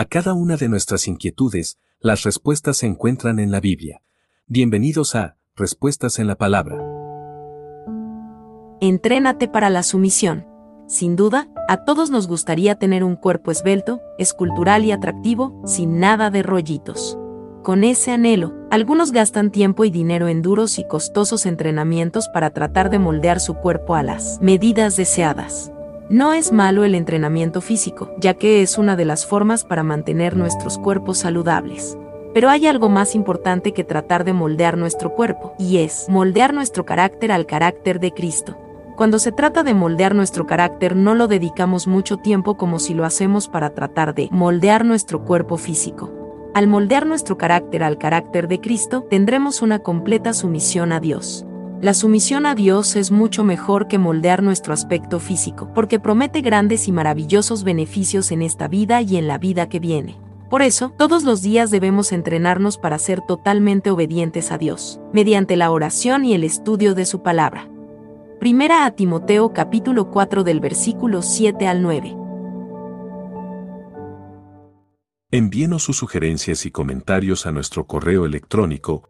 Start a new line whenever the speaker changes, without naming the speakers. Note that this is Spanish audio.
A cada una de nuestras inquietudes, las respuestas se encuentran en la Biblia. Bienvenidos a Respuestas en la Palabra.
Entrénate para la sumisión. Sin duda, a todos nos gustaría tener un cuerpo esbelto, escultural y atractivo, sin nada de rollitos. Con ese anhelo, algunos gastan tiempo y dinero en duros y costosos entrenamientos para tratar de moldear su cuerpo a las medidas deseadas. No es malo el entrenamiento físico, ya que es una de las formas para mantener nuestros cuerpos saludables. Pero hay algo más importante que tratar de moldear nuestro cuerpo, y es moldear nuestro carácter al carácter de Cristo. Cuando se trata de moldear nuestro carácter no lo dedicamos mucho tiempo como si lo hacemos para tratar de moldear nuestro cuerpo físico. Al moldear nuestro carácter al carácter de Cristo, tendremos una completa sumisión a Dios. La sumisión a Dios es mucho mejor que moldear nuestro aspecto físico, porque promete grandes y maravillosos beneficios en esta vida y en la vida que viene. Por eso, todos los días debemos entrenarnos para ser totalmente obedientes a Dios, mediante la oración y el estudio de su palabra. Primera a Timoteo capítulo 4 del versículo 7 al 9.
Envíenos sus sugerencias y comentarios a nuestro correo electrónico